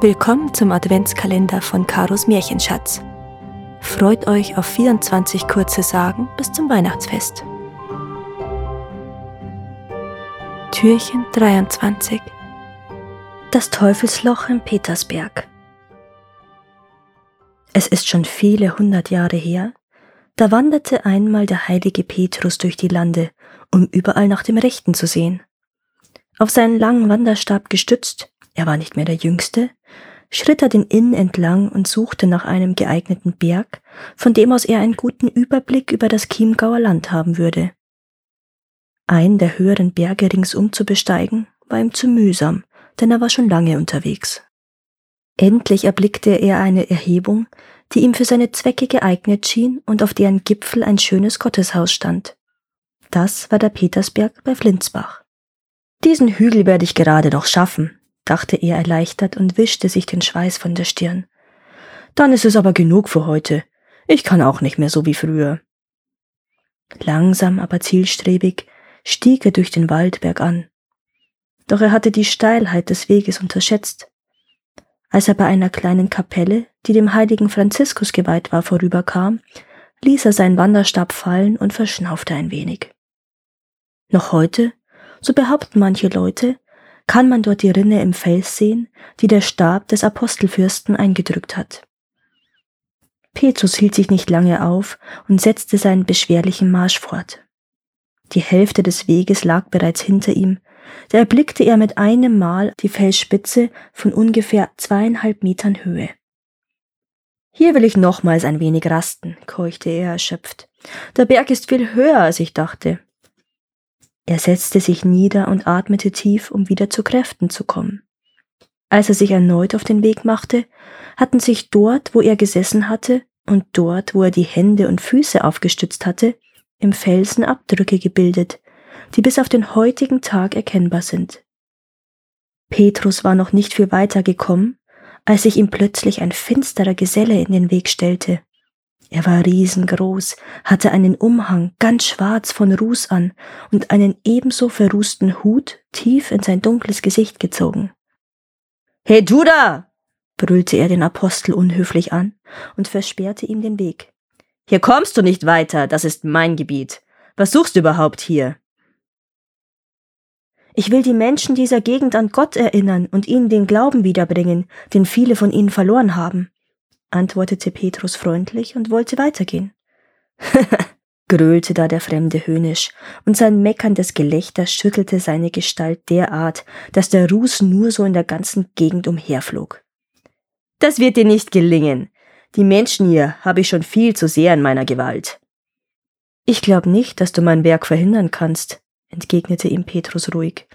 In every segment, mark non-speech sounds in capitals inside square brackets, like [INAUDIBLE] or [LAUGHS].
Willkommen zum Adventskalender von Karos Märchenschatz. Freut euch auf 24 kurze Sagen bis zum Weihnachtsfest. Türchen 23 Das Teufelsloch im Petersberg Es ist schon viele hundert Jahre her, da wanderte einmal der heilige Petrus durch die Lande, um überall nach dem Rechten zu sehen. Auf seinen langen Wanderstab gestützt, er war nicht mehr der Jüngste, schritt er den Inn entlang und suchte nach einem geeigneten Berg, von dem aus er einen guten Überblick über das Chiemgauer Land haben würde. Einen der höheren Berge ringsum zu besteigen, war ihm zu mühsam, denn er war schon lange unterwegs. Endlich erblickte er eine Erhebung, die ihm für seine Zwecke geeignet schien und auf deren Gipfel ein schönes Gotteshaus stand. Das war der Petersberg bei Flinsbach. Diesen Hügel werde ich gerade noch schaffen, dachte er erleichtert und wischte sich den Schweiß von der Stirn. Dann ist es aber genug für heute. Ich kann auch nicht mehr so wie früher. Langsam, aber zielstrebig stieg er durch den Waldberg an. Doch er hatte die Steilheit des Weges unterschätzt. Als er bei einer kleinen Kapelle, die dem heiligen Franziskus geweiht war, vorüberkam, ließ er seinen Wanderstab fallen und verschnaufte ein wenig. Noch heute, so behaupten manche Leute, kann man dort die Rinne im Fels sehen, die der Stab des Apostelfürsten eingedrückt hat. Petrus hielt sich nicht lange auf und setzte seinen beschwerlichen Marsch fort. Die Hälfte des Weges lag bereits hinter ihm, da erblickte er mit einem Mal die Felsspitze von ungefähr zweieinhalb Metern Höhe. Hier will ich nochmals ein wenig rasten, keuchte er erschöpft. Der Berg ist viel höher, als ich dachte. Er setzte sich nieder und atmete tief, um wieder zu Kräften zu kommen. Als er sich erneut auf den Weg machte, hatten sich dort, wo er gesessen hatte, und dort, wo er die Hände und Füße aufgestützt hatte, im Felsen Abdrücke gebildet, die bis auf den heutigen Tag erkennbar sind. Petrus war noch nicht viel weiter gekommen, als sich ihm plötzlich ein finsterer Geselle in den Weg stellte. Er war riesengroß, hatte einen Umhang ganz schwarz von Ruß an und einen ebenso verrußten Hut tief in sein dunkles Gesicht gezogen. Hey du da! brüllte er den Apostel unhöflich an und versperrte ihm den Weg. Hier kommst du nicht weiter, das ist mein Gebiet. Was suchst du überhaupt hier? Ich will die Menschen dieser Gegend an Gott erinnern und ihnen den Glauben wiederbringen, den viele von ihnen verloren haben antwortete Petrus freundlich und wollte weitergehen. [LAUGHS] gröhlte da der Fremde höhnisch, und sein meckerndes Gelächter schüttelte seine Gestalt derart, dass der Ruß nur so in der ganzen Gegend umherflog. Das wird dir nicht gelingen. Die Menschen hier habe ich schon viel zu sehr in meiner Gewalt. Ich glaub nicht, dass du mein Werk verhindern kannst, entgegnete ihm Petrus ruhig.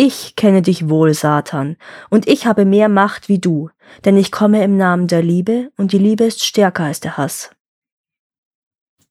Ich kenne dich wohl, Satan, und ich habe mehr Macht wie du, denn ich komme im Namen der Liebe, und die Liebe ist stärker als der Hass.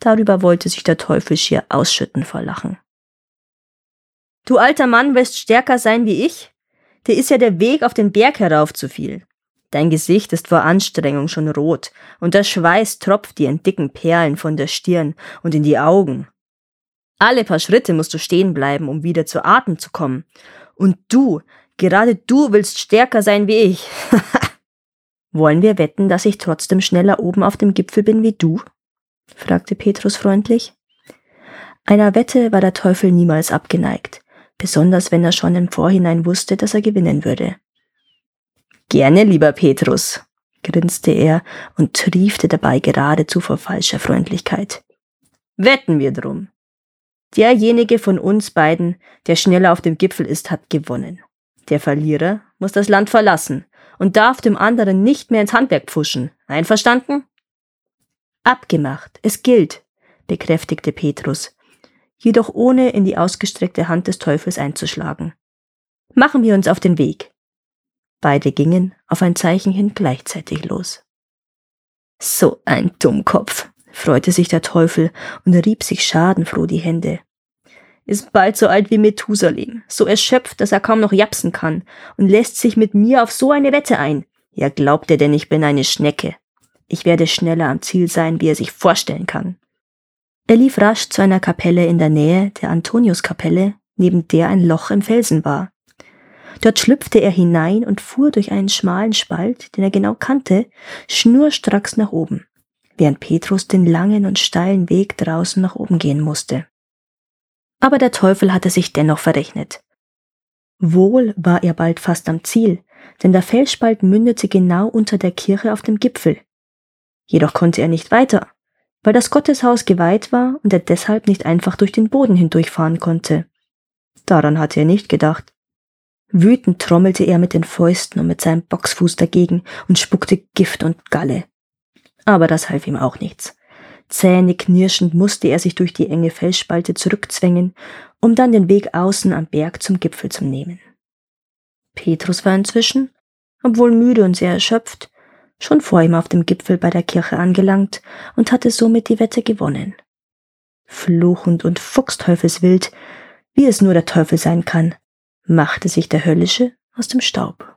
Darüber wollte sich der Teufel schier ausschütten vor Lachen. Du alter Mann willst stärker sein wie ich? Dir ist ja der Weg auf den Berg herauf zu viel. Dein Gesicht ist vor Anstrengung schon rot, und der Schweiß tropft dir in dicken Perlen von der Stirn und in die Augen. Alle paar Schritte musst du stehen bleiben, um wieder zu Atem zu kommen, und du, gerade du willst stärker sein wie ich. [LAUGHS] Wollen wir wetten, dass ich trotzdem schneller oben auf dem Gipfel bin wie du? fragte Petrus freundlich. Einer Wette war der Teufel niemals abgeneigt, besonders wenn er schon im Vorhinein wusste, dass er gewinnen würde. Gerne, lieber Petrus, grinste er und triefte dabei geradezu vor falscher Freundlichkeit. Wetten wir drum. Derjenige von uns beiden, der schneller auf dem Gipfel ist, hat gewonnen. Der Verlierer muss das Land verlassen und darf dem anderen nicht mehr ins Handwerk pfuschen. Einverstanden? Abgemacht. Es gilt, bekräftigte Petrus, jedoch ohne in die ausgestreckte Hand des Teufels einzuschlagen. Machen wir uns auf den Weg. Beide gingen auf ein Zeichen hin gleichzeitig los. So ein Dummkopf, freute sich der Teufel und rieb sich schadenfroh die Hände. Ist bald so alt wie Methusalem, so erschöpft, dass er kaum noch japsen kann und lässt sich mit mir auf so eine Wette ein. Ja, glaubt er denn, ich bin eine Schnecke? Ich werde schneller am Ziel sein, wie er sich vorstellen kann. Er lief rasch zu einer Kapelle in der Nähe der Antoniuskapelle, neben der ein Loch im Felsen war. Dort schlüpfte er hinein und fuhr durch einen schmalen Spalt, den er genau kannte, schnurstracks nach oben, während Petrus den langen und steilen Weg draußen nach oben gehen musste. Aber der Teufel hatte sich dennoch verrechnet. Wohl war er bald fast am Ziel, denn der Felsspalt mündete genau unter der Kirche auf dem Gipfel. Jedoch konnte er nicht weiter, weil das Gotteshaus geweiht war und er deshalb nicht einfach durch den Boden hindurchfahren konnte. Daran hatte er nicht gedacht. Wütend trommelte er mit den Fäusten und mit seinem Boxfuß dagegen und spuckte Gift und Galle. Aber das half ihm auch nichts. Zähneknirschend musste er sich durch die enge Felsspalte zurückzwängen, um dann den Weg außen am Berg zum Gipfel zu nehmen. Petrus war inzwischen, obwohl müde und sehr erschöpft, schon vor ihm auf dem Gipfel bei der Kirche angelangt und hatte somit die Wette gewonnen. Fluchend und fuchsteufelswild, wie es nur der Teufel sein kann, machte sich der Höllische aus dem Staub.